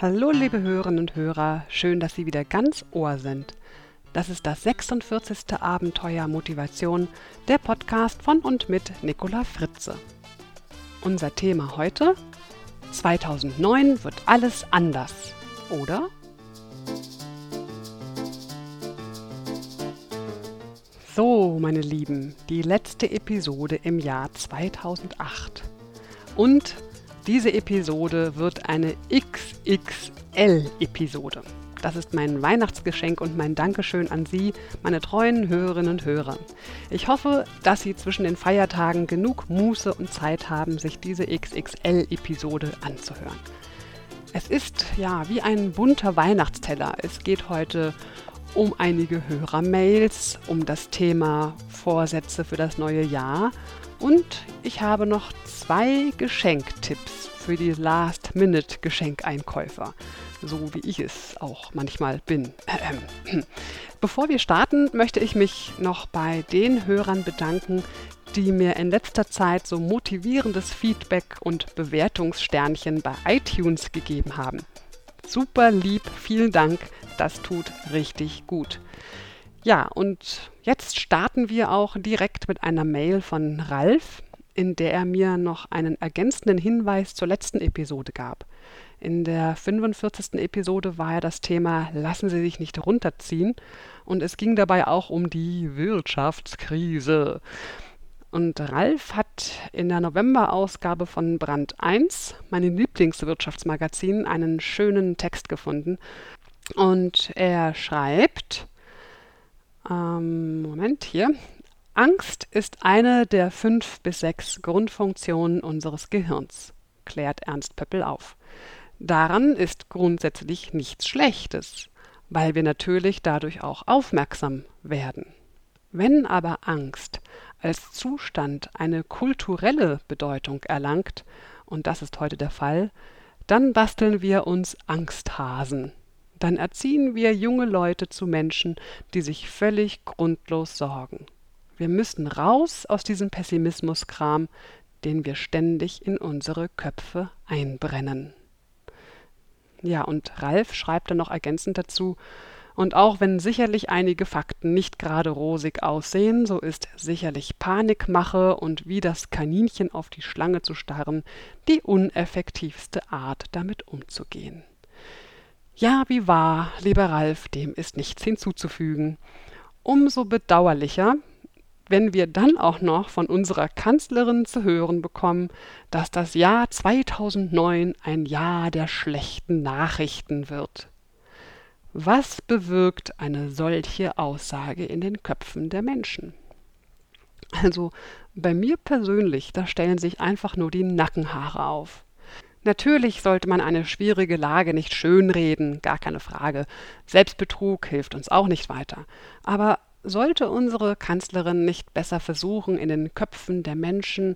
Hallo liebe Hörerinnen und Hörer, schön, dass Sie wieder ganz Ohr sind. Das ist das 46. Abenteuer Motivation, der Podcast von und mit Nicola Fritze. Unser Thema heute? 2009 wird alles anders, oder? So, meine Lieben, die letzte Episode im Jahr 2008. Und diese Episode wird eine XXL-Episode. Das ist mein Weihnachtsgeschenk und mein Dankeschön an Sie, meine treuen Hörerinnen und Hörer. Ich hoffe, dass Sie zwischen den Feiertagen genug Muße und Zeit haben, sich diese XXL-Episode anzuhören. Es ist ja wie ein bunter Weihnachtsteller. Es geht heute um einige Hörermails, um das Thema Vorsätze für das neue Jahr und ich habe noch zwei Geschenktipps für die Last-Minute-Geschenkeinkäufer, so wie ich es auch manchmal bin. Bevor wir starten, möchte ich mich noch bei den Hörern bedanken, die mir in letzter Zeit so motivierendes Feedback und Bewertungssternchen bei iTunes gegeben haben. Super lieb, vielen Dank, das tut richtig gut. Ja, und jetzt starten wir auch direkt mit einer Mail von Ralf, in der er mir noch einen ergänzenden Hinweis zur letzten Episode gab. In der 45. Episode war ja das Thema Lassen Sie sich nicht runterziehen und es ging dabei auch um die Wirtschaftskrise. Und Ralf hat in der November-Ausgabe von Brand 1, meinem Lieblingswirtschaftsmagazin, einen schönen Text gefunden. Und er schreibt, ähm, Moment hier. Angst ist eine der fünf bis sechs Grundfunktionen unseres Gehirns, klärt Ernst Pöppel auf. Daran ist grundsätzlich nichts Schlechtes, weil wir natürlich dadurch auch aufmerksam werden. Wenn aber Angst als Zustand eine kulturelle Bedeutung erlangt, und das ist heute der Fall, dann basteln wir uns Angsthasen, dann erziehen wir junge Leute zu Menschen, die sich völlig grundlos sorgen. Wir müssen raus aus diesem Pessimismuskram, den wir ständig in unsere Köpfe einbrennen. Ja, und Ralf schreibt dann noch ergänzend dazu, und auch wenn sicherlich einige Fakten nicht gerade rosig aussehen, so ist sicherlich Panikmache und wie das Kaninchen auf die Schlange zu starren die uneffektivste Art, damit umzugehen. Ja, wie wahr, lieber Ralf, dem ist nichts hinzuzufügen. Umso bedauerlicher, wenn wir dann auch noch von unserer Kanzlerin zu hören bekommen, dass das Jahr 2009 ein Jahr der schlechten Nachrichten wird. Was bewirkt eine solche Aussage in den Köpfen der Menschen? Also bei mir persönlich, da stellen sich einfach nur die Nackenhaare auf. Natürlich sollte man eine schwierige Lage nicht schönreden, gar keine Frage. Selbstbetrug hilft uns auch nicht weiter. Aber sollte unsere Kanzlerin nicht besser versuchen, in den Köpfen der Menschen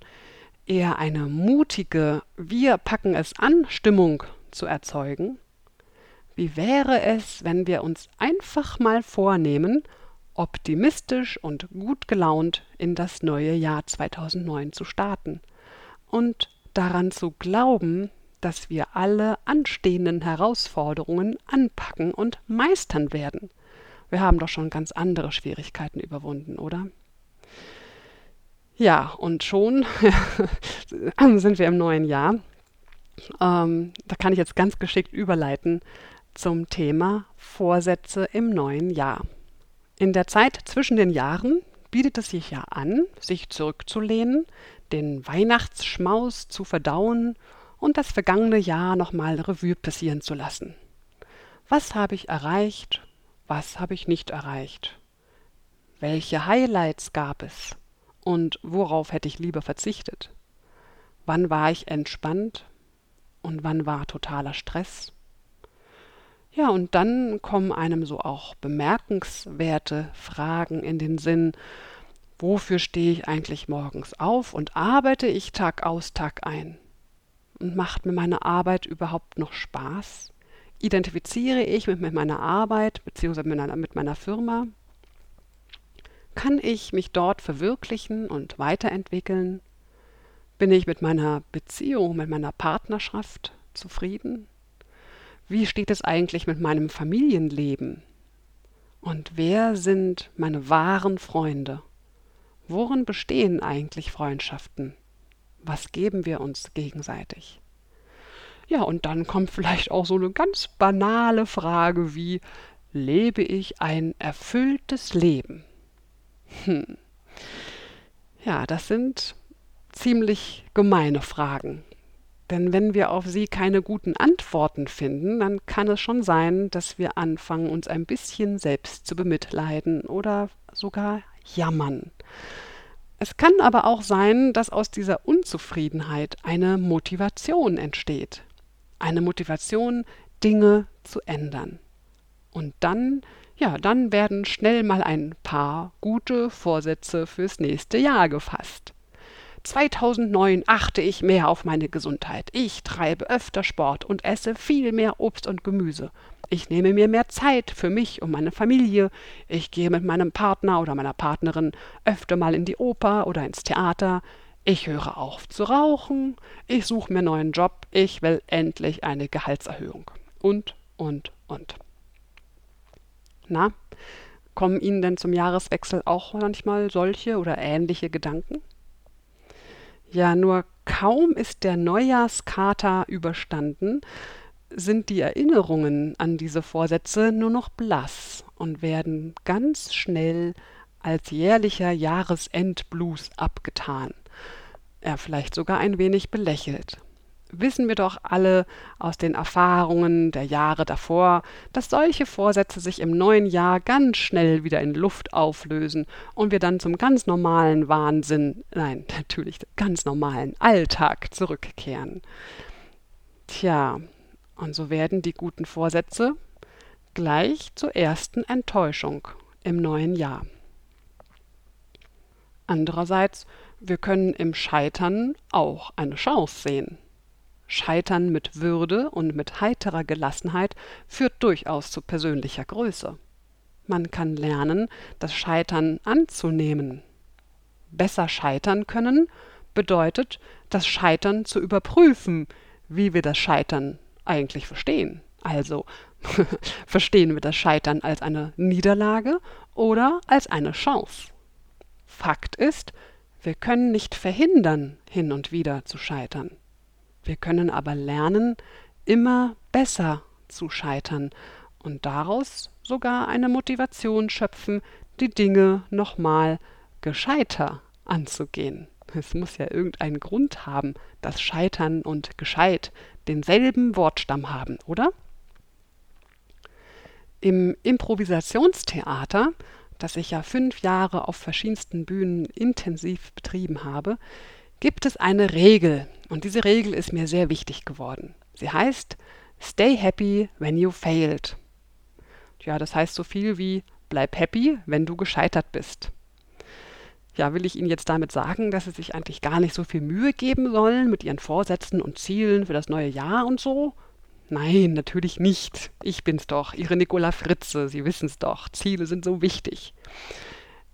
eher eine mutige Wir packen es an Stimmung zu erzeugen? Wie wäre es, wenn wir uns einfach mal vornehmen, optimistisch und gut gelaunt in das neue Jahr 2009 zu starten und daran zu glauben, dass wir alle anstehenden Herausforderungen anpacken und meistern werden. Wir haben doch schon ganz andere Schwierigkeiten überwunden, oder? Ja, und schon sind wir im neuen Jahr. Ähm, da kann ich jetzt ganz geschickt überleiten zum Thema Vorsätze im neuen Jahr. In der Zeit zwischen den Jahren bietet es sich ja an, sich zurückzulehnen, den Weihnachtsschmaus zu verdauen und das vergangene Jahr nochmal Revue passieren zu lassen. Was habe ich erreicht? Was habe ich nicht erreicht? Welche Highlights gab es? Und worauf hätte ich lieber verzichtet? Wann war ich entspannt? Und wann war totaler Stress? Ja, und dann kommen einem so auch bemerkenswerte Fragen in den Sinn. Wofür stehe ich eigentlich morgens auf und arbeite ich Tag aus, Tag ein? und macht mir meine Arbeit überhaupt noch Spaß? Identifiziere ich mich mit meiner Arbeit bzw. mit meiner Firma? Kann ich mich dort verwirklichen und weiterentwickeln? Bin ich mit meiner Beziehung, mit meiner Partnerschaft zufrieden? Wie steht es eigentlich mit meinem Familienleben? Und wer sind meine wahren Freunde? Worin bestehen eigentlich Freundschaften? Was geben wir uns gegenseitig? Ja, und dann kommt vielleicht auch so eine ganz banale Frage wie, lebe ich ein erfülltes Leben? Hm. Ja, das sind ziemlich gemeine Fragen. Denn wenn wir auf sie keine guten Antworten finden, dann kann es schon sein, dass wir anfangen, uns ein bisschen selbst zu bemitleiden oder sogar jammern. Es kann aber auch sein, dass aus dieser Unzufriedenheit eine Motivation entsteht. Eine Motivation, Dinge zu ändern. Und dann, ja, dann werden schnell mal ein paar gute Vorsätze fürs nächste Jahr gefasst. 2009 achte ich mehr auf meine Gesundheit. Ich treibe öfter Sport und esse viel mehr Obst und Gemüse. Ich nehme mir mehr Zeit für mich und meine Familie. Ich gehe mit meinem Partner oder meiner Partnerin öfter mal in die Oper oder ins Theater. Ich höre auf zu rauchen. Ich suche mir einen neuen Job. Ich will endlich eine Gehaltserhöhung. Und, und, und. Na, kommen Ihnen denn zum Jahreswechsel auch manchmal solche oder ähnliche Gedanken? Ja, nur kaum ist der Neujahrskater überstanden, sind die Erinnerungen an diese Vorsätze nur noch blass und werden ganz schnell als jährlicher Jahresendblues abgetan, ja vielleicht sogar ein wenig belächelt wissen wir doch alle aus den Erfahrungen der Jahre davor, dass solche Vorsätze sich im neuen Jahr ganz schnell wieder in Luft auflösen und wir dann zum ganz normalen Wahnsinn, nein, natürlich ganz normalen Alltag zurückkehren. Tja, und so werden die guten Vorsätze gleich zur ersten Enttäuschung im neuen Jahr. Andererseits, wir können im Scheitern auch eine Chance sehen. Scheitern mit Würde und mit heiterer Gelassenheit führt durchaus zu persönlicher Größe. Man kann lernen, das Scheitern anzunehmen. Besser scheitern können bedeutet, das Scheitern zu überprüfen, wie wir das Scheitern eigentlich verstehen. Also verstehen wir das Scheitern als eine Niederlage oder als eine Chance. Fakt ist, wir können nicht verhindern, hin und wieder zu scheitern. Wir können aber lernen, immer besser zu scheitern und daraus sogar eine Motivation schöpfen, die Dinge nochmal gescheiter anzugehen. Es muss ja irgendeinen Grund haben, dass Scheitern und Gescheit denselben Wortstamm haben, oder? Im Improvisationstheater, das ich ja fünf Jahre auf verschiedensten Bühnen intensiv betrieben habe, gibt es eine Regel, und diese Regel ist mir sehr wichtig geworden. Sie heißt Stay happy when you failed. Ja, das heißt so viel wie bleib happy, wenn du gescheitert bist. Ja, will ich Ihnen jetzt damit sagen, dass Sie sich eigentlich gar nicht so viel Mühe geben sollen mit Ihren Vorsätzen und Zielen für das neue Jahr und so? Nein, natürlich nicht. Ich bin's doch, Ihre Nicola Fritze, Sie wissen's doch. Ziele sind so wichtig.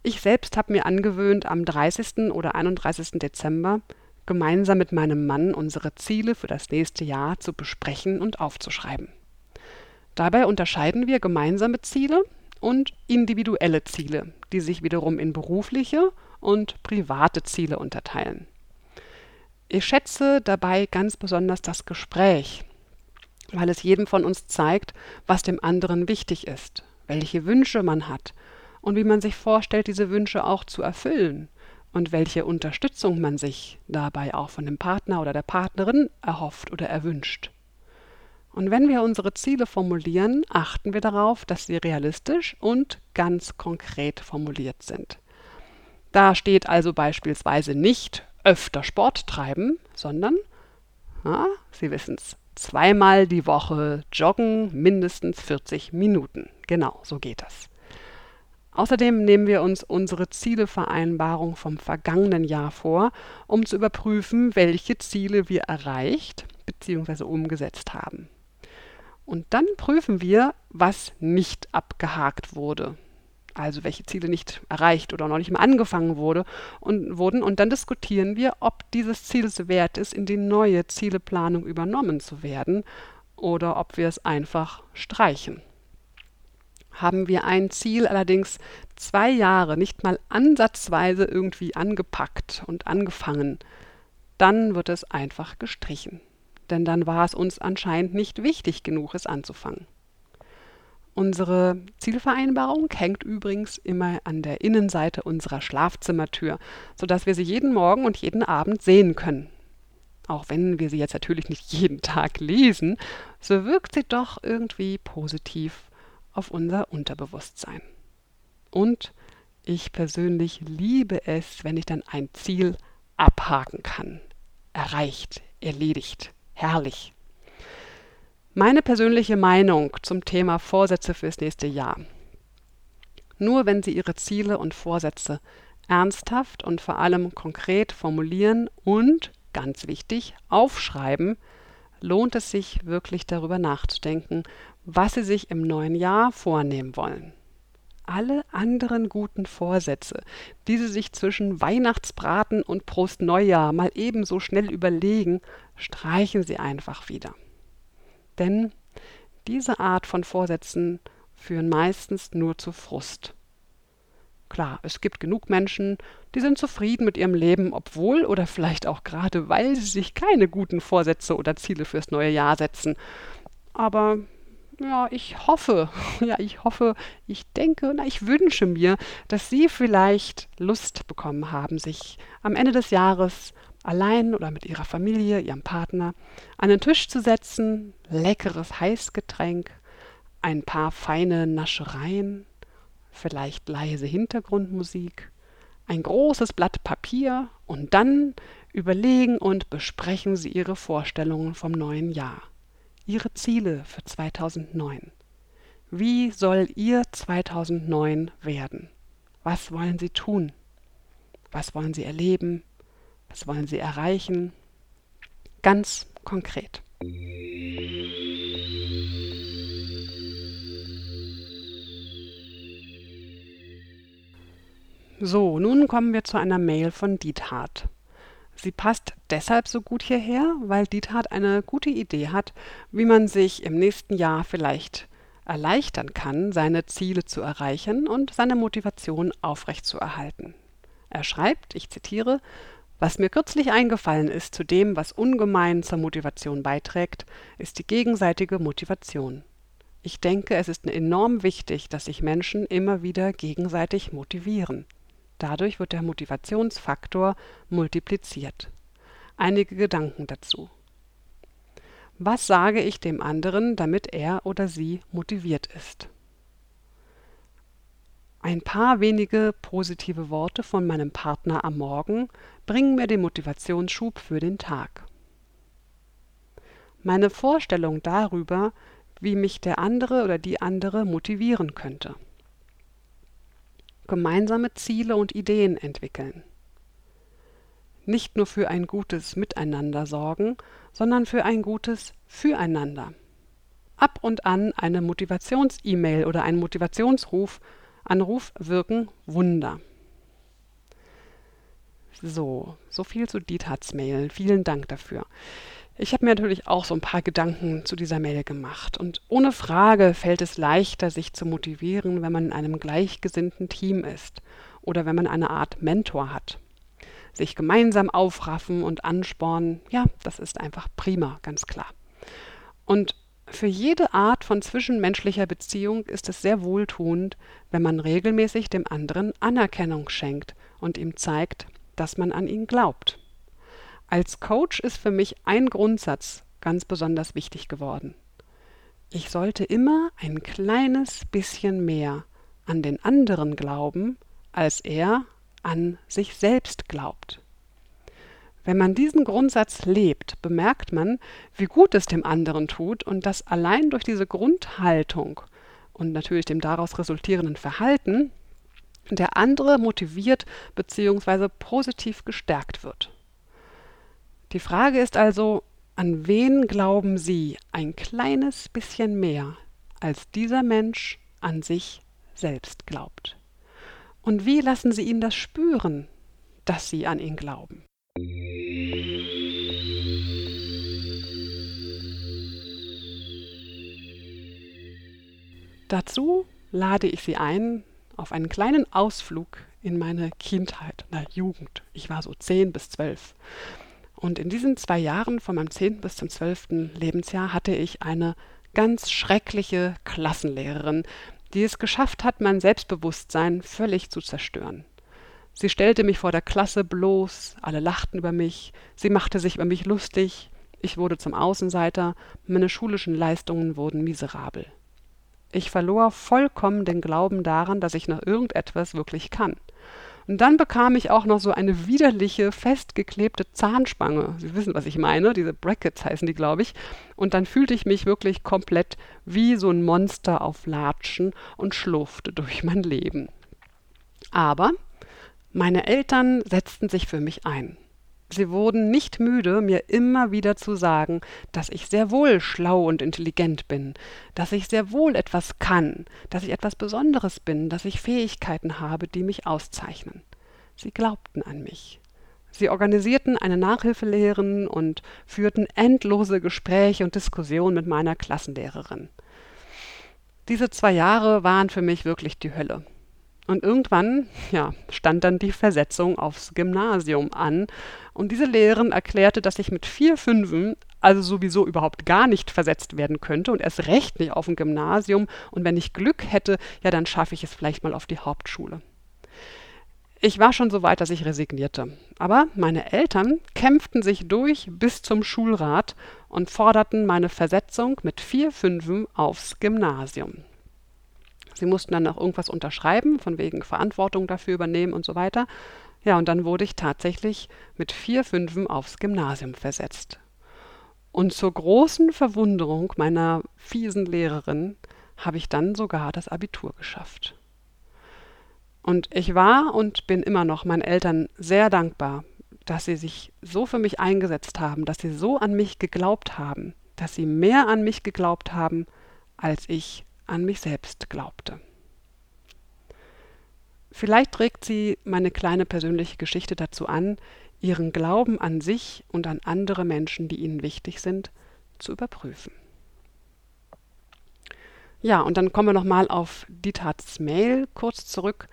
Ich selbst habe mir angewöhnt, am 30. oder 31. Dezember gemeinsam mit meinem Mann unsere Ziele für das nächste Jahr zu besprechen und aufzuschreiben. Dabei unterscheiden wir gemeinsame Ziele und individuelle Ziele, die sich wiederum in berufliche und private Ziele unterteilen. Ich schätze dabei ganz besonders das Gespräch, weil es jedem von uns zeigt, was dem anderen wichtig ist, welche Wünsche man hat und wie man sich vorstellt, diese Wünsche auch zu erfüllen und welche Unterstützung man sich dabei auch von dem Partner oder der Partnerin erhofft oder erwünscht. Und wenn wir unsere Ziele formulieren, achten wir darauf, dass sie realistisch und ganz konkret formuliert sind. Da steht also beispielsweise nicht öfter Sport treiben, sondern, ah, Sie wissen's, zweimal die Woche joggen, mindestens 40 Minuten. Genau, so geht das. Außerdem nehmen wir uns unsere Zielevereinbarung vom vergangenen Jahr vor, um zu überprüfen, welche Ziele wir erreicht bzw. umgesetzt haben. Und dann prüfen wir, was nicht abgehakt wurde. Also welche Ziele nicht erreicht oder noch nicht mal angefangen wurde und wurden. Und dann diskutieren wir, ob dieses Ziel es wert ist, in die neue Zieleplanung übernommen zu werden oder ob wir es einfach streichen. Haben wir ein Ziel allerdings zwei Jahre nicht mal ansatzweise irgendwie angepackt und angefangen, dann wird es einfach gestrichen. Denn dann war es uns anscheinend nicht wichtig genug, es anzufangen. Unsere Zielvereinbarung hängt übrigens immer an der Innenseite unserer Schlafzimmertür, sodass wir sie jeden Morgen und jeden Abend sehen können. Auch wenn wir sie jetzt natürlich nicht jeden Tag lesen, so wirkt sie doch irgendwie positiv auf unser Unterbewusstsein. Und ich persönlich liebe es, wenn ich dann ein Ziel abhaken kann. Erreicht, erledigt, herrlich. Meine persönliche Meinung zum Thema Vorsätze fürs nächste Jahr. Nur wenn Sie Ihre Ziele und Vorsätze ernsthaft und vor allem konkret formulieren und, ganz wichtig, aufschreiben, lohnt es sich wirklich darüber nachzudenken, was Sie sich im neuen Jahr vornehmen wollen. Alle anderen guten Vorsätze, die Sie sich zwischen Weihnachtsbraten und Prost Neujahr mal ebenso schnell überlegen, streichen Sie einfach wieder. Denn diese Art von Vorsätzen führen meistens nur zu Frust. Klar, es gibt genug Menschen, die sind zufrieden mit ihrem Leben, obwohl oder vielleicht auch gerade, weil sie sich keine guten Vorsätze oder Ziele fürs neue Jahr setzen. Aber ja, ich hoffe, ja, ich hoffe, ich denke, na, ich wünsche mir, dass Sie vielleicht Lust bekommen haben, sich am Ende des Jahres allein oder mit Ihrer Familie, Ihrem Partner an den Tisch zu setzen, leckeres Heißgetränk, ein paar feine Naschereien, vielleicht leise Hintergrundmusik, ein großes Blatt Papier und dann überlegen und besprechen Sie Ihre Vorstellungen vom neuen Jahr. Ihre Ziele für 2009. Wie soll Ihr 2009 werden? Was wollen Sie tun? Was wollen Sie erleben? Was wollen Sie erreichen? Ganz konkret. So, nun kommen wir zu einer Mail von Diethard. Sie passt deshalb so gut hierher, weil Diethard eine gute Idee hat, wie man sich im nächsten Jahr vielleicht erleichtern kann, seine Ziele zu erreichen und seine Motivation aufrechtzuerhalten. Er schreibt, ich zitiere, was mir kürzlich eingefallen ist zu dem, was ungemein zur Motivation beiträgt, ist die gegenseitige Motivation. Ich denke, es ist enorm wichtig, dass sich Menschen immer wieder gegenseitig motivieren. Dadurch wird der Motivationsfaktor multipliziert. Einige Gedanken dazu. Was sage ich dem anderen, damit er oder sie motiviert ist? Ein paar wenige positive Worte von meinem Partner am Morgen bringen mir den Motivationsschub für den Tag. Meine Vorstellung darüber, wie mich der andere oder die andere motivieren könnte gemeinsame Ziele und Ideen entwickeln. Nicht nur für ein gutes Miteinander sorgen, sondern für ein gutes Füreinander. Ab und an eine Motivations-E-Mail oder ein Motivationsruf, Anruf wirken Wunder. So, so viel zu Dietards Mail. Vielen Dank dafür. Ich habe mir natürlich auch so ein paar Gedanken zu dieser Mail gemacht. Und ohne Frage fällt es leichter, sich zu motivieren, wenn man in einem gleichgesinnten Team ist oder wenn man eine Art Mentor hat. Sich gemeinsam aufraffen und anspornen, ja, das ist einfach prima, ganz klar. Und für jede Art von zwischenmenschlicher Beziehung ist es sehr wohltuend, wenn man regelmäßig dem anderen Anerkennung schenkt und ihm zeigt, dass man an ihn glaubt. Als Coach ist für mich ein Grundsatz ganz besonders wichtig geworden. Ich sollte immer ein kleines bisschen mehr an den anderen glauben, als er an sich selbst glaubt. Wenn man diesen Grundsatz lebt, bemerkt man, wie gut es dem anderen tut und dass allein durch diese Grundhaltung und natürlich dem daraus resultierenden Verhalten der andere motiviert bzw. positiv gestärkt wird. Die Frage ist also, an wen glauben Sie ein kleines bisschen mehr, als dieser Mensch an sich selbst glaubt? Und wie lassen Sie ihn das spüren, dass Sie an ihn glauben? dazu lade ich Sie ein auf einen kleinen Ausflug in meine Kindheit, na Jugend. Ich war so zehn bis zwölf. Und in diesen zwei Jahren, von meinem zehnten bis zum zwölften Lebensjahr, hatte ich eine ganz schreckliche Klassenlehrerin, die es geschafft hat, mein Selbstbewusstsein völlig zu zerstören. Sie stellte mich vor der Klasse bloß, alle lachten über mich, sie machte sich über mich lustig, ich wurde zum Außenseiter, meine schulischen Leistungen wurden miserabel. Ich verlor vollkommen den Glauben daran, dass ich noch irgendetwas wirklich kann. Und dann bekam ich auch noch so eine widerliche, festgeklebte Zahnspange. Sie wissen, was ich meine. Diese Brackets heißen die, glaube ich. Und dann fühlte ich mich wirklich komplett wie so ein Monster auf Latschen und schlurfte durch mein Leben. Aber meine Eltern setzten sich für mich ein. Sie wurden nicht müde, mir immer wieder zu sagen, dass ich sehr wohl schlau und intelligent bin, dass ich sehr wohl etwas kann, dass ich etwas Besonderes bin, dass ich Fähigkeiten habe, die mich auszeichnen. Sie glaubten an mich. Sie organisierten eine Nachhilfelehrerin und führten endlose Gespräche und Diskussionen mit meiner Klassenlehrerin. Diese zwei Jahre waren für mich wirklich die Hölle. Und irgendwann, ja, stand dann die Versetzung aufs Gymnasium an. Und diese Lehrerin erklärte, dass ich mit vier Fünfen also sowieso überhaupt gar nicht versetzt werden könnte und erst recht nicht auf ein Gymnasium. Und wenn ich Glück hätte, ja, dann schaffe ich es vielleicht mal auf die Hauptschule. Ich war schon so weit, dass ich resignierte. Aber meine Eltern kämpften sich durch bis zum Schulrat und forderten meine Versetzung mit vier Fünfen aufs Gymnasium. Sie mussten dann noch irgendwas unterschreiben, von wegen Verantwortung dafür übernehmen und so weiter. Ja, und dann wurde ich tatsächlich mit vier Fünfen aufs Gymnasium versetzt. Und zur großen Verwunderung meiner fiesen Lehrerin habe ich dann sogar das Abitur geschafft. Und ich war und bin immer noch meinen Eltern sehr dankbar, dass sie sich so für mich eingesetzt haben, dass sie so an mich geglaubt haben, dass sie mehr an mich geglaubt haben, als ich an mich selbst glaubte. Vielleicht trägt sie meine kleine persönliche Geschichte dazu an, ihren Glauben an sich und an andere Menschen, die ihnen wichtig sind, zu überprüfen. Ja, und dann kommen wir nochmal auf Dietats Mail kurz zurück.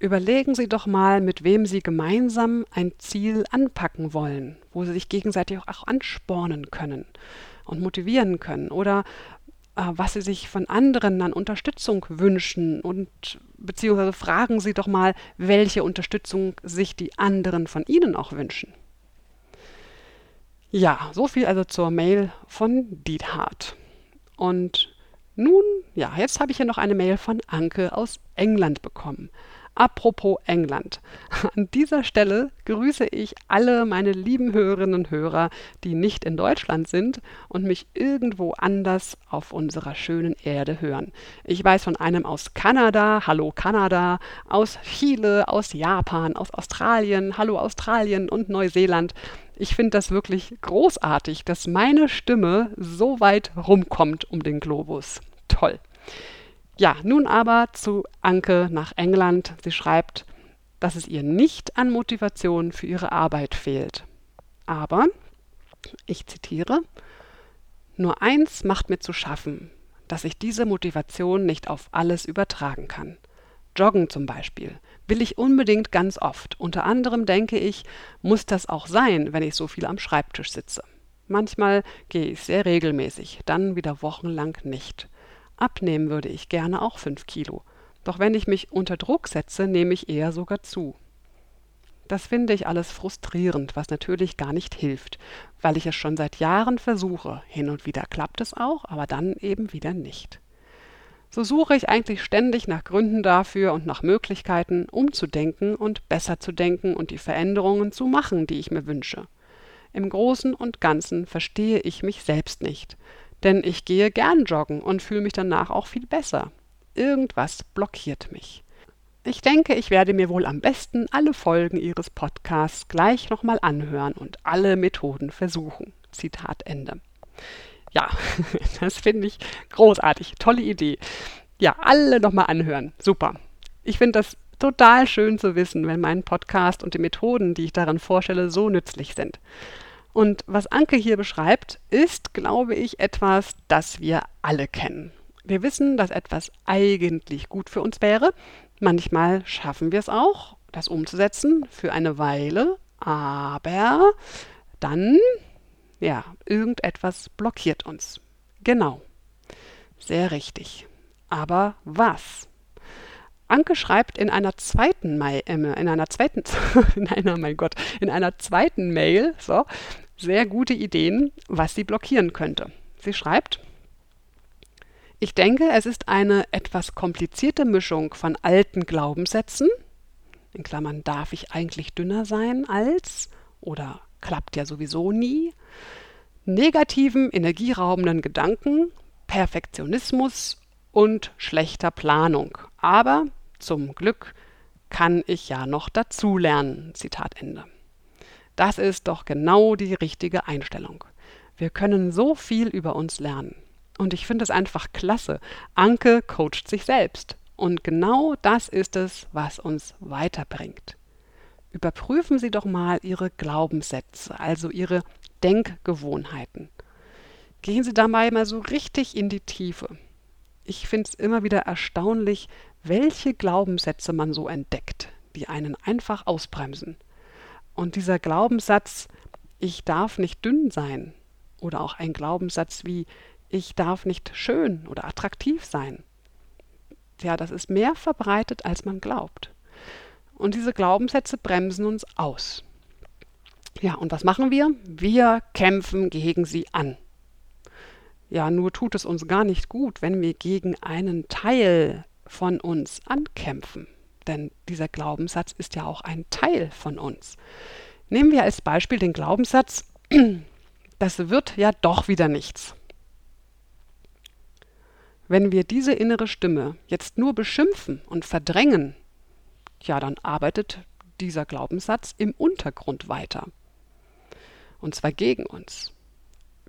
Überlegen Sie doch mal, mit wem Sie gemeinsam ein Ziel anpacken wollen, wo Sie sich gegenseitig auch anspornen können und motivieren können. Oder was sie sich von anderen an Unterstützung wünschen und beziehungsweise fragen Sie doch mal, welche Unterstützung sich die anderen von Ihnen auch wünschen. Ja, so viel also zur Mail von Diethard. Und nun, ja, jetzt habe ich hier noch eine Mail von Anke aus England bekommen. Apropos England. An dieser Stelle grüße ich alle meine lieben Hörerinnen und Hörer, die nicht in Deutschland sind und mich irgendwo anders auf unserer schönen Erde hören. Ich weiß von einem aus Kanada, hallo Kanada, aus Chile, aus Japan, aus Australien, hallo Australien und Neuseeland. Ich finde das wirklich großartig, dass meine Stimme so weit rumkommt um den Globus. Toll. Ja, nun aber zu Anke nach England. Sie schreibt, dass es ihr nicht an Motivation für ihre Arbeit fehlt. Aber, ich zitiere, nur eins macht mir zu schaffen, dass ich diese Motivation nicht auf alles übertragen kann. Joggen zum Beispiel will ich unbedingt ganz oft. Unter anderem denke ich, muss das auch sein, wenn ich so viel am Schreibtisch sitze. Manchmal gehe ich sehr regelmäßig, dann wieder wochenlang nicht. Abnehmen würde ich gerne auch fünf Kilo. Doch wenn ich mich unter Druck setze, nehme ich eher sogar zu. Das finde ich alles frustrierend, was natürlich gar nicht hilft, weil ich es schon seit Jahren versuche. Hin und wieder klappt es auch, aber dann eben wieder nicht. So suche ich eigentlich ständig nach Gründen dafür und nach Möglichkeiten, umzudenken und besser zu denken und die Veränderungen zu machen, die ich mir wünsche. Im Großen und Ganzen verstehe ich mich selbst nicht denn ich gehe gern joggen und fühle mich danach auch viel besser. Irgendwas blockiert mich. Ich denke, ich werde mir wohl am besten alle Folgen Ihres Podcasts gleich nochmal anhören und alle Methoden versuchen. Zitat Ende. Ja, das finde ich großartig. Tolle Idee. Ja, alle nochmal anhören. Super. Ich finde das total schön zu wissen, wenn mein Podcast und die Methoden, die ich darin vorstelle, so nützlich sind. Und was Anke hier beschreibt, ist, glaube ich, etwas, das wir alle kennen. Wir wissen, dass etwas eigentlich gut für uns wäre. Manchmal schaffen wir es auch, das umzusetzen für eine Weile, aber dann, ja, irgendetwas blockiert uns. Genau. Sehr richtig. Aber was? Anke schreibt in einer zweiten Mail, äh, in einer zweiten, in einer, mein Gott, in einer zweiten Mail, so, sehr gute Ideen, was sie blockieren könnte. Sie schreibt, ich denke, es ist eine etwas komplizierte Mischung von alten Glaubenssätzen, in Klammern darf ich eigentlich dünner sein als oder klappt ja sowieso nie, negativen, energieraubenden Gedanken, Perfektionismus und schlechter Planung. Aber zum Glück kann ich ja noch dazulernen. Zitat Ende. Das ist doch genau die richtige Einstellung. Wir können so viel über uns lernen. Und ich finde es einfach klasse. Anke coacht sich selbst. Und genau das ist es, was uns weiterbringt. Überprüfen Sie doch mal Ihre Glaubenssätze, also Ihre Denkgewohnheiten. Gehen Sie dabei mal so richtig in die Tiefe. Ich finde es immer wieder erstaunlich, welche Glaubenssätze man so entdeckt, die einen einfach ausbremsen. Und dieser Glaubenssatz, ich darf nicht dünn sein, oder auch ein Glaubenssatz wie ich darf nicht schön oder attraktiv sein. Ja, das ist mehr verbreitet, als man glaubt. Und diese Glaubenssätze bremsen uns aus. Ja, und was machen wir? Wir kämpfen gegen sie an. Ja, nur tut es uns gar nicht gut, wenn wir gegen einen Teil von uns ankämpfen. Denn dieser Glaubenssatz ist ja auch ein Teil von uns. Nehmen wir als Beispiel den Glaubenssatz, das wird ja doch wieder nichts. Wenn wir diese innere Stimme jetzt nur beschimpfen und verdrängen, ja, dann arbeitet dieser Glaubenssatz im Untergrund weiter. Und zwar gegen uns.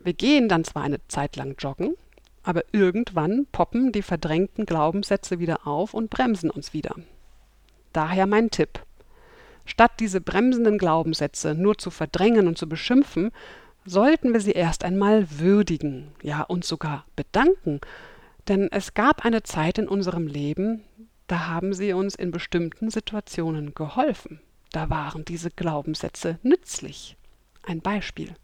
Wir gehen dann zwar eine Zeit lang joggen, aber irgendwann poppen die verdrängten Glaubenssätze wieder auf und bremsen uns wieder. Daher mein Tipp. Statt diese bremsenden Glaubenssätze nur zu verdrängen und zu beschimpfen, sollten wir sie erst einmal würdigen, ja uns sogar bedanken denn es gab eine Zeit in unserem Leben, da haben sie uns in bestimmten Situationen geholfen. Da waren diese Glaubenssätze nützlich. Ein Beispiel.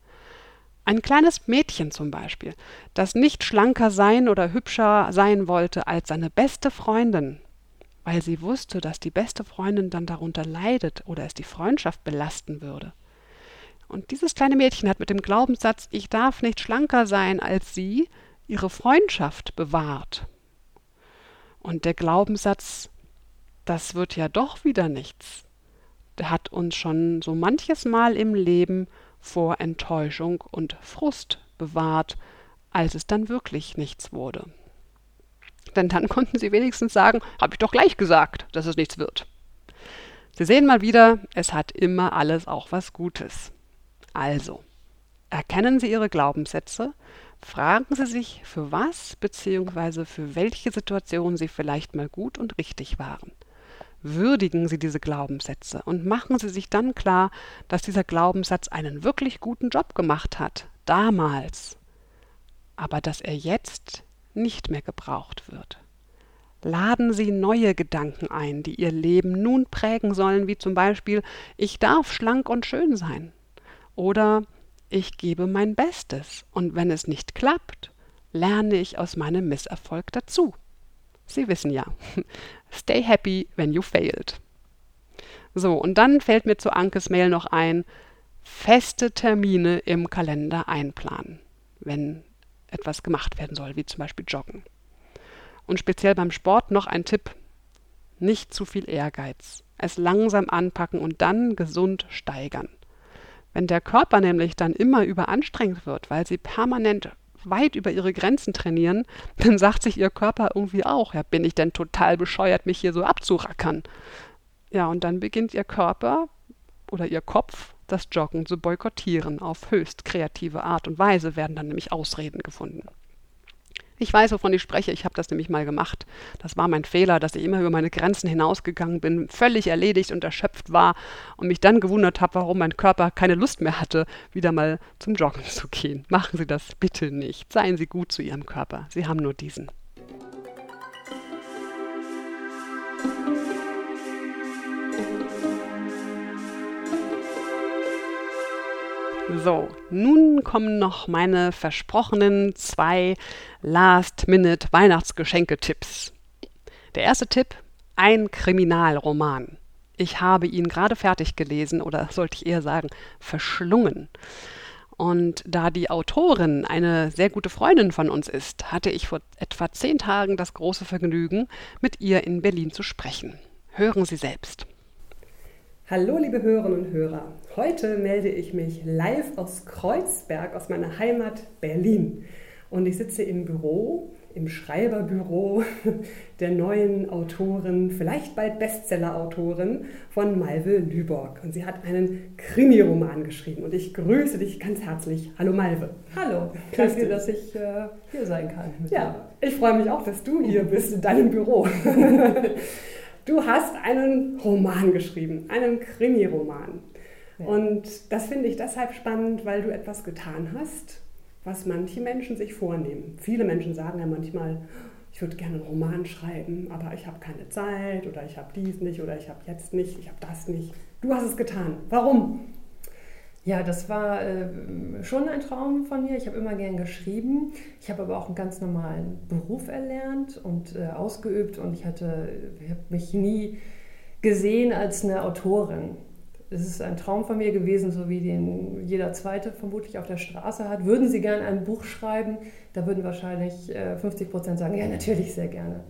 Ein kleines Mädchen zum Beispiel, das nicht schlanker sein oder hübscher sein wollte als seine beste Freundin, weil sie wusste, dass die beste Freundin dann darunter leidet oder es die Freundschaft belasten würde. Und dieses kleine Mädchen hat mit dem Glaubenssatz, ich darf nicht schlanker sein als sie, ihre Freundschaft bewahrt. Und der Glaubenssatz, das wird ja doch wieder nichts, der hat uns schon so manches Mal im Leben vor Enttäuschung und Frust bewahrt, als es dann wirklich nichts wurde. Denn dann konnten sie wenigstens sagen, habe ich doch gleich gesagt, dass es nichts wird. Sie sehen mal wieder, es hat immer alles auch was Gutes. Also, erkennen Sie Ihre Glaubenssätze, Fragen Sie sich, für was bzw. für welche Situation Sie vielleicht mal gut und richtig waren. Würdigen Sie diese Glaubenssätze und machen Sie sich dann klar, dass dieser Glaubenssatz einen wirklich guten Job gemacht hat, damals, aber dass er jetzt nicht mehr gebraucht wird. Laden Sie neue Gedanken ein, die Ihr Leben nun prägen sollen, wie zum Beispiel Ich darf schlank und schön sein oder ich gebe mein Bestes und wenn es nicht klappt, lerne ich aus meinem Misserfolg dazu. Sie wissen ja, stay happy when you failed. So, und dann fällt mir zu Ankes Mail noch ein, feste Termine im Kalender einplanen, wenn etwas gemacht werden soll, wie zum Beispiel Joggen. Und speziell beim Sport noch ein Tipp, nicht zu viel Ehrgeiz. Es langsam anpacken und dann gesund steigern. Wenn der Körper nämlich dann immer überanstrengt wird, weil sie permanent weit über ihre Grenzen trainieren, dann sagt sich ihr Körper irgendwie auch, ja, bin ich denn total bescheuert, mich hier so abzurackern. Ja, und dann beginnt ihr Körper oder ihr Kopf das Joggen zu boykottieren. Auf höchst kreative Art und Weise werden dann nämlich Ausreden gefunden. Ich weiß, wovon ich spreche. Ich habe das nämlich mal gemacht. Das war mein Fehler, dass ich immer über meine Grenzen hinausgegangen bin, völlig erledigt und erschöpft war und mich dann gewundert habe, warum mein Körper keine Lust mehr hatte, wieder mal zum Joggen zu gehen. Machen Sie das bitte nicht. Seien Sie gut zu Ihrem Körper. Sie haben nur diesen. So, nun kommen noch meine versprochenen zwei Last-Minute-Weihnachtsgeschenke-Tipps. Der erste Tipp, ein Kriminalroman. Ich habe ihn gerade fertig gelesen oder sollte ich eher sagen, verschlungen. Und da die Autorin eine sehr gute Freundin von uns ist, hatte ich vor etwa zehn Tagen das große Vergnügen, mit ihr in Berlin zu sprechen. Hören Sie selbst. Hallo liebe Hörerinnen und Hörer. Heute melde ich mich live aus Kreuzberg, aus meiner Heimat Berlin. Und ich sitze im Büro, im Schreiberbüro der neuen Autorin, vielleicht bald Bestseller-Autorin von Malve Lüborg. Und sie hat einen Krimi-Roman geschrieben. Und ich grüße dich ganz herzlich. Hallo Malve. Hallo. Danke, dass ich äh, hier sein kann. Ja, ich freue mich auch, dass du hier bist in deinem Büro. Du hast einen Roman geschrieben, einen Krimi-Roman. Ja. Und das finde ich deshalb spannend, weil du etwas getan hast, was manche Menschen sich vornehmen. Viele Menschen sagen ja manchmal, ich würde gerne einen Roman schreiben, aber ich habe keine Zeit oder ich habe dies nicht oder ich habe jetzt nicht, ich habe das nicht. Du hast es getan. Warum? Ja, das war äh, schon ein Traum von mir. Ich habe immer gern geschrieben. Ich habe aber auch einen ganz normalen Beruf erlernt und äh, ausgeübt und ich hatte, habe mich nie gesehen als eine Autorin. Es ist ein Traum von mir gewesen, so wie den jeder Zweite vermutlich auf der Straße hat. Würden Sie gerne ein Buch schreiben? Da würden wahrscheinlich äh, 50 Prozent sagen, ja, natürlich sehr gerne.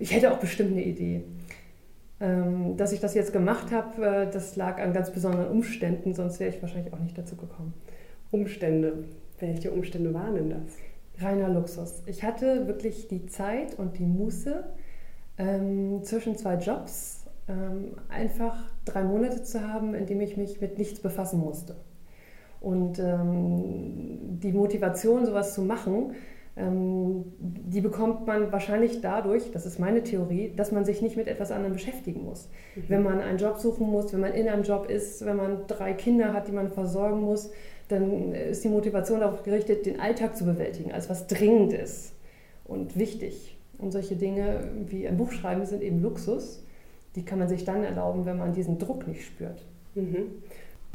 Ich hätte auch bestimmt eine Idee. Ähm, dass ich das jetzt gemacht habe, äh, das lag an ganz besonderen Umständen, sonst wäre ich wahrscheinlich auch nicht dazu gekommen. Umstände. Welche Umstände waren denn das? Reiner Luxus. Ich hatte wirklich die Zeit und die Muße, ähm, zwischen zwei Jobs ähm, einfach drei Monate zu haben, in dem ich mich mit nichts befassen musste. Und ähm, die Motivation, sowas zu machen, die bekommt man wahrscheinlich dadurch, das ist meine Theorie, dass man sich nicht mit etwas anderem beschäftigen muss. Mhm. Wenn man einen Job suchen muss, wenn man in einem Job ist, wenn man drei Kinder hat, die man versorgen muss, dann ist die Motivation darauf gerichtet, den Alltag zu bewältigen, als was dringend ist und wichtig. Und solche Dinge wie ein Buch schreiben sind eben Luxus. Die kann man sich dann erlauben, wenn man diesen Druck nicht spürt. Mhm.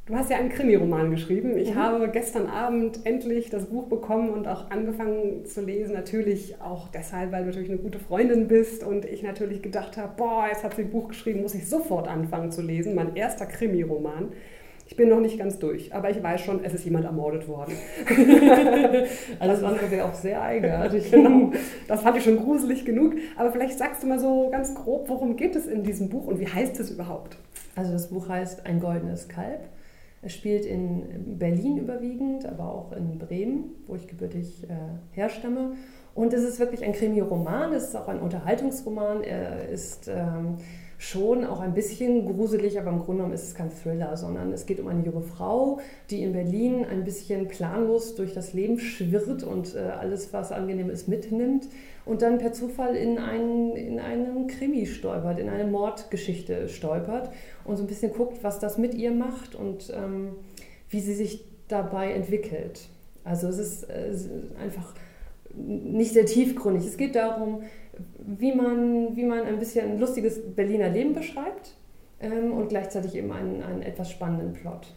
Du hast ja einen Krimi-Roman geschrieben. Ich mhm. habe gestern Abend endlich das Buch bekommen und auch angefangen zu lesen. Natürlich auch deshalb, weil du natürlich eine gute Freundin bist und ich natürlich gedacht habe, boah, jetzt hat sie ein Buch geschrieben, muss ich sofort anfangen zu lesen. Mein erster Krimi-Roman. Ich bin noch nicht ganz durch, aber ich weiß schon, es ist jemand ermordet worden. Alles andere wäre auch sehr eigenartig. genau. Das fand ich schon gruselig genug. Aber vielleicht sagst du mal so ganz grob, worum geht es in diesem Buch und wie heißt es überhaupt? Also das Buch heißt Ein goldenes Kalb. Es spielt in Berlin überwiegend, aber auch in Bremen, wo ich gebürtig äh, herstamme. Und es ist wirklich ein Krimi-Roman, es ist auch ein Unterhaltungsroman. Er ist ähm, schon auch ein bisschen gruselig, aber im Grunde genommen ist es kein Thriller, sondern es geht um eine junge Frau, die in Berlin ein bisschen planlos durch das Leben schwirrt und äh, alles, was angenehm ist, mitnimmt und dann per Zufall in einen, in einen Krimi stolpert, in eine Mordgeschichte stolpert und so ein bisschen guckt, was das mit ihr macht und ähm, wie sie sich dabei entwickelt. Also es ist, äh, einfach nicht sehr tiefgründig. Es geht darum, wie man, wie man ein bisschen ein lustiges Berliner Leben beschreibt ähm, und gleichzeitig eben einen, einen etwas spannenden Plot.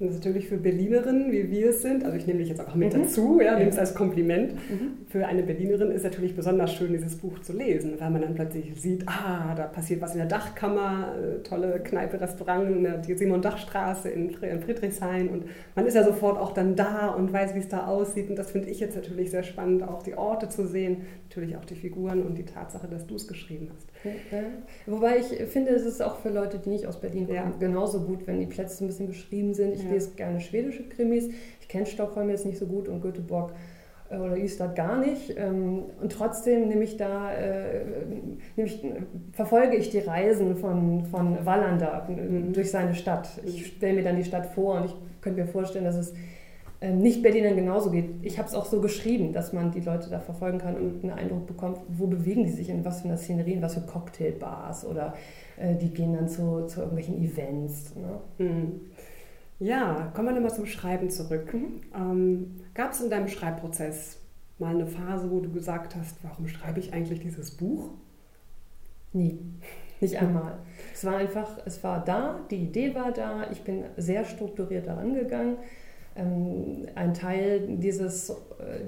Und das ist natürlich für Berlinerinnen, wie wir es sind, also ich nehme dich jetzt auch mit mhm. dazu, ja, nehme es als Kompliment. Mhm. Für eine Berlinerin ist natürlich besonders schön, dieses Buch zu lesen, weil man dann plötzlich sieht, ah, da passiert was in der Dachkammer, äh, tolle Kneipe, Restaurant in der Simon-Dach-Straße in, Friedrichshain und man ist ja sofort auch dann da und weiß, wie es da aussieht und das finde ich jetzt natürlich sehr spannend, auch die Orte zu sehen, natürlich auch die Figuren und die Tatsache, dass du es geschrieben hast. Ja. Wobei ich finde, es ist auch für Leute, die nicht aus Berlin kommen, ja. genauso gut, wenn die Plätze ein bisschen beschrieben sind. Ich ja. lese gerne schwedische Krimis. Ich kenne Stockholm jetzt nicht so gut und Göteborg äh, oder Ystad gar nicht. Ähm, und trotzdem nehme ich da, äh, nehme ich, verfolge ich die Reisen von, von Wallander mhm. durch seine Stadt. Ich stelle mir dann die Stadt vor und ich könnte mir vorstellen, dass es ähm, Nicht-Berlinern genauso geht. Ich habe es auch so geschrieben, dass man die Leute da verfolgen kann und einen Eindruck bekommt, wo bewegen die sich, in was für einer Szenerie, in was für Cocktailbars oder äh, die gehen dann zu, zu irgendwelchen Events. Ne? Mhm. Ja, kommen wir nochmal zum Schreiben zurück. Mhm. Ähm, Gab es in deinem Schreibprozess mal eine Phase, wo du gesagt hast, warum schreibe ich eigentlich dieses Buch? Nie, nicht einmal. Es war einfach, es war da, die Idee war da, ich bin sehr strukturiert daran gegangen ein Teil dieses, äh,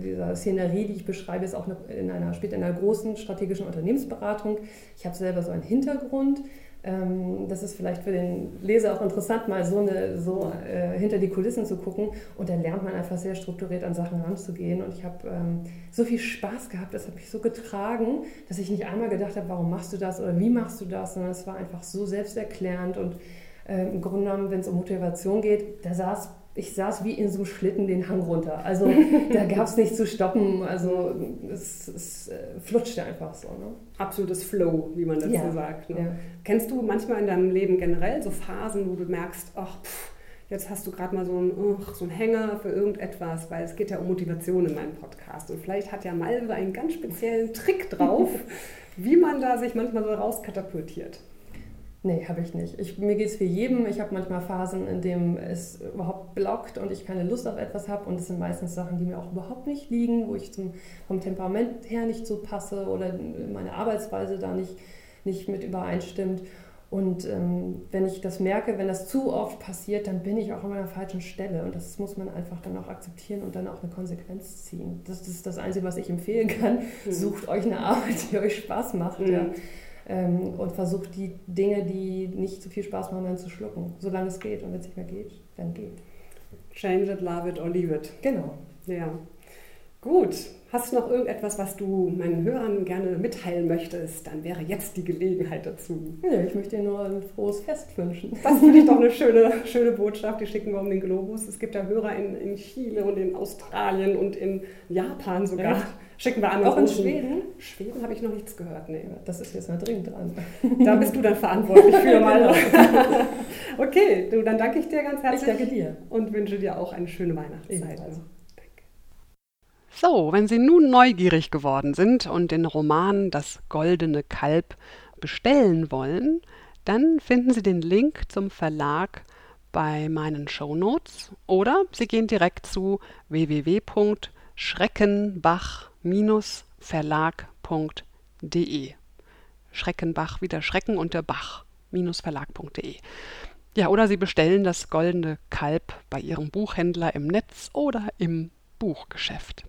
dieser Szenerie, die ich beschreibe, ist auch in einer, spielt in einer großen strategischen Unternehmensberatung. Ich habe selber so einen Hintergrund. Ähm, das ist vielleicht für den Leser auch interessant, mal so, eine, so äh, hinter die Kulissen zu gucken. Und dann lernt man einfach sehr strukturiert an Sachen ranzugehen. Und ich habe ähm, so viel Spaß gehabt, das hat mich so getragen, dass ich nicht einmal gedacht habe, warum machst du das oder wie machst du das, sondern es war einfach so selbsterklärend. Und äh, im Grunde genommen, wenn es um Motivation geht, da saß ich saß wie in so einem Schlitten den Hang runter. Also da gab es nichts zu stoppen. Also es, es äh, flutschte einfach so. Ne? Absolutes Flow, wie man dazu ja. sagt. Ne? Ja. Kennst du manchmal in deinem Leben generell so Phasen, wo du merkst, ach, pff, jetzt hast du gerade mal so einen, so einen Hänger für irgendetwas, weil es geht ja um Motivation in meinem Podcast. Und vielleicht hat ja Malve einen ganz speziellen Trick drauf, wie man da sich manchmal so rauskatapultiert. Nee, habe ich nicht. Ich, mir geht es wie jedem. Ich habe manchmal Phasen, in denen es überhaupt blockt und ich keine Lust auf etwas habe. Und es sind meistens Sachen, die mir auch überhaupt nicht liegen, wo ich zum, vom Temperament her nicht so passe oder meine Arbeitsweise da nicht, nicht mit übereinstimmt. Und ähm, wenn ich das merke, wenn das zu oft passiert, dann bin ich auch an einer falschen Stelle. Und das muss man einfach dann auch akzeptieren und dann auch eine Konsequenz ziehen. Das, das ist das Einzige, was ich empfehlen kann. Mhm. Sucht euch eine Arbeit, die euch Spaß macht. Mhm. Ja ähm, und versucht die Dinge, die nicht zu viel Spaß machen, dann zu schlucken, solange es geht. Und wenn es nicht mehr geht, dann geht. Change it, love it or leave it. Genau. Ja. Gut. Hast du noch irgendetwas, was du meinen Hörern gerne mitteilen möchtest? Dann wäre jetzt die Gelegenheit dazu. Ja, ich möchte dir nur ein frohes Fest wünschen. Das finde ich doch eine schöne, schöne Botschaft. Die schicken wir um den Globus. Es gibt ja Hörer in, in Chile und in Australien und in Japan sogar. Ja. Schicken wir an. Auch in Schweden? Schweden habe ich noch nichts gehört. Nee. Das ist jetzt mal dringend dran. Da bist du dann verantwortlich für mal. okay, du, dann danke ich dir ganz herzlich. Ich danke dir. Und wünsche dir auch eine schöne Weihnachtszeit. Ebenfalls. So, wenn Sie nun neugierig geworden sind und den Roman Das goldene Kalb bestellen wollen, dann finden Sie den Link zum Verlag bei meinen Shownotes oder Sie gehen direkt zu www.schreckenbach.com verlag.de. Schreckenbach, wieder Schrecken und der Bach, verlag.de. Ja, oder Sie bestellen das goldene Kalb bei Ihrem Buchhändler im Netz oder im Buchgeschäft.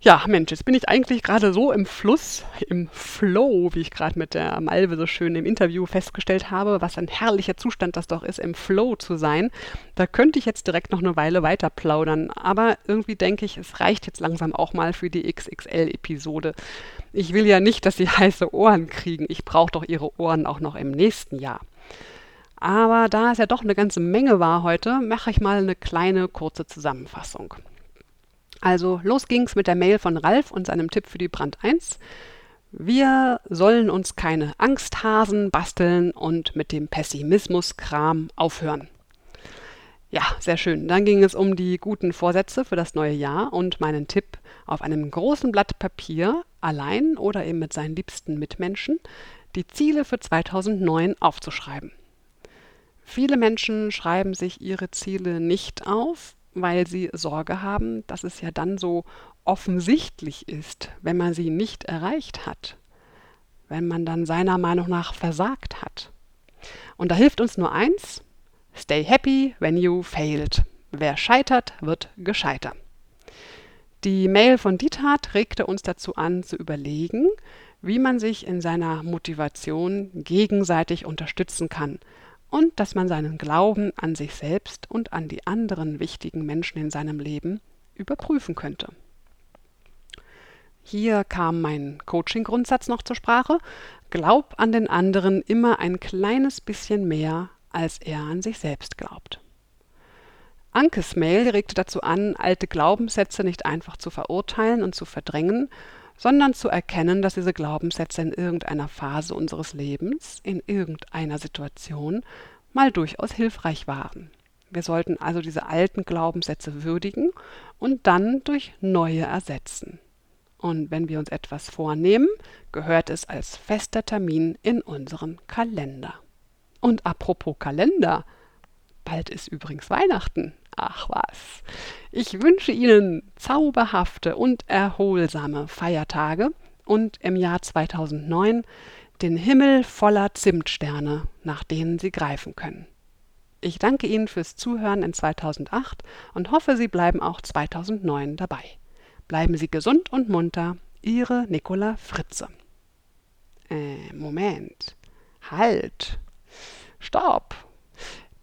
Ja, Mensch, jetzt bin ich eigentlich gerade so im Fluss, im Flow, wie ich gerade mit der Malve so schön im Interview festgestellt habe, was ein herrlicher Zustand das doch ist, im Flow zu sein. Da könnte ich jetzt direkt noch eine Weile weiter plaudern, aber irgendwie denke ich, es reicht jetzt langsam auch mal für die XXL-Episode. Ich will ja nicht, dass Sie heiße Ohren kriegen. Ich brauche doch Ihre Ohren auch noch im nächsten Jahr. Aber da es ja doch eine ganze Menge war heute, mache ich mal eine kleine kurze Zusammenfassung. Also los ging's mit der Mail von Ralf und seinem Tipp für die Brand 1. Wir sollen uns keine Angsthasen basteln und mit dem Pessimismuskram aufhören. Ja, sehr schön. Dann ging es um die guten Vorsätze für das neue Jahr und meinen Tipp, auf einem großen Blatt Papier, allein oder eben mit seinen liebsten Mitmenschen, die Ziele für 2009 aufzuschreiben. Viele Menschen schreiben sich ihre Ziele nicht auf, weil sie Sorge haben, dass es ja dann so offensichtlich ist, wenn man sie nicht erreicht hat, wenn man dann seiner Meinung nach versagt hat. Und da hilft uns nur eins, stay happy when you failed. Wer scheitert, wird gescheiter. Die Mail von Dietat regte uns dazu an, zu überlegen, wie man sich in seiner Motivation gegenseitig unterstützen kann und dass man seinen Glauben an sich selbst und an die anderen wichtigen Menschen in seinem Leben überprüfen könnte. Hier kam mein Coaching-Grundsatz noch zur Sprache. Glaub an den anderen immer ein kleines bisschen mehr, als er an sich selbst glaubt. Ankes Mail regte dazu an, alte Glaubenssätze nicht einfach zu verurteilen und zu verdrängen, sondern zu erkennen, dass diese Glaubenssätze in irgendeiner Phase unseres Lebens, in irgendeiner Situation mal durchaus hilfreich waren. Wir sollten also diese alten Glaubenssätze würdigen und dann durch neue ersetzen. Und wenn wir uns etwas vornehmen, gehört es als fester Termin in unseren Kalender. Und apropos Kalender, bald ist übrigens Weihnachten. Ach was. Ich wünsche Ihnen zauberhafte und erholsame Feiertage und im Jahr 2009 den Himmel voller Zimtsterne, nach denen Sie greifen können. Ich danke Ihnen fürs Zuhören in 2008 und hoffe, Sie bleiben auch 2009 dabei. Bleiben Sie gesund und munter. Ihre Nicola Fritze. Äh, Moment. Halt. Stopp.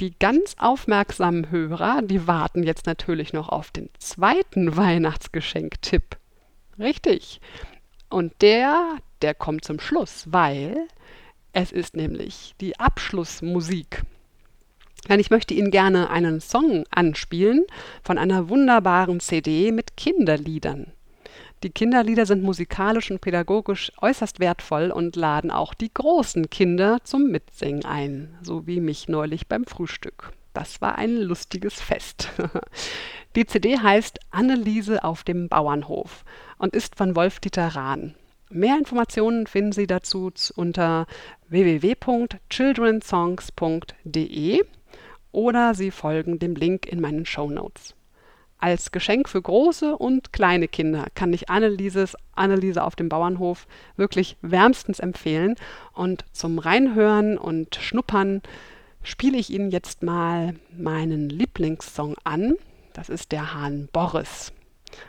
Die ganz aufmerksamen Hörer, die warten jetzt natürlich noch auf den zweiten Weihnachtsgeschenk-Tipp. Richtig. Und der, der kommt zum Schluss, weil es ist nämlich die Abschlussmusik. Denn ich möchte Ihnen gerne einen Song anspielen von einer wunderbaren CD mit Kinderliedern. Die Kinderlieder sind musikalisch und pädagogisch äußerst wertvoll und laden auch die großen Kinder zum Mitsingen ein, so wie mich neulich beim Frühstück. Das war ein lustiges Fest. Die CD heißt Anneliese auf dem Bauernhof und ist von Wolf-Dieter Rahn. Mehr Informationen finden Sie dazu unter www.childrensongs.de oder Sie folgen dem Link in meinen Show Notes. Als Geschenk für große und kleine Kinder kann ich Annelieses Anneliese auf dem Bauernhof wirklich wärmstens empfehlen. Und zum Reinhören und Schnuppern spiele ich Ihnen jetzt mal meinen Lieblingssong an. Das ist der Hahn Boris.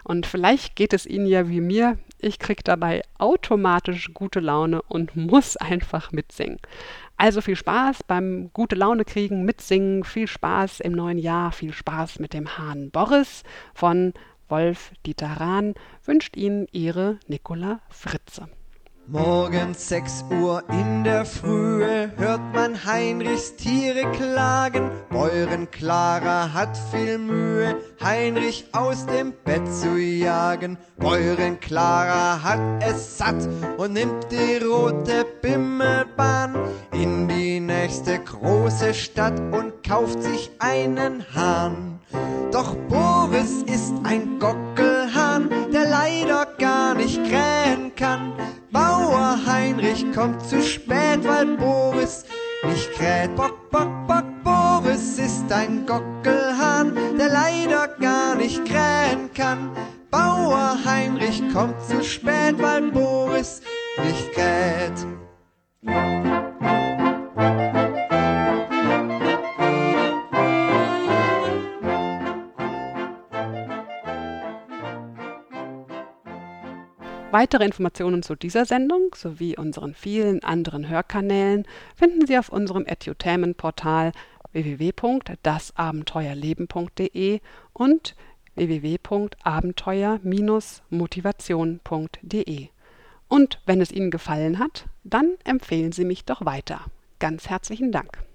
Und vielleicht geht es Ihnen ja wie mir. Ich kriege dabei automatisch gute Laune und muss einfach mitsingen. Also viel Spaß beim gute Laune kriegen, mitsingen, viel Spaß im neuen Jahr, viel Spaß mit dem Hahn Boris von Wolf Dieter Rahn wünscht Ihnen Ihre Nicola Fritze. Morgens sechs Uhr in der Frühe hört man Heinrichs Tiere klagen. Bäuerin Clara hat viel Mühe, Heinrich aus dem Bett zu jagen. Bäuerin Clara hat es satt und nimmt die rote Bimmelbahn nächste große Stadt und kauft sich einen Hahn. Doch Boris ist ein Gockelhahn, der leider gar nicht krähen kann. Bauer Heinrich kommt zu spät, weil Boris nicht kräht. Bock, bock, bock, Boris ist ein Gockelhahn, der leider gar nicht krähen kann. Bauer Heinrich kommt zu spät, weil Boris nicht kräht. Weitere Informationen zu dieser Sendung sowie unseren vielen anderen Hörkanälen finden Sie auf unserem Edutainment-Portal www.dasabenteuerleben.de und www.abenteuer-motivation.de. Und wenn es Ihnen gefallen hat, dann empfehlen Sie mich doch weiter. Ganz herzlichen Dank.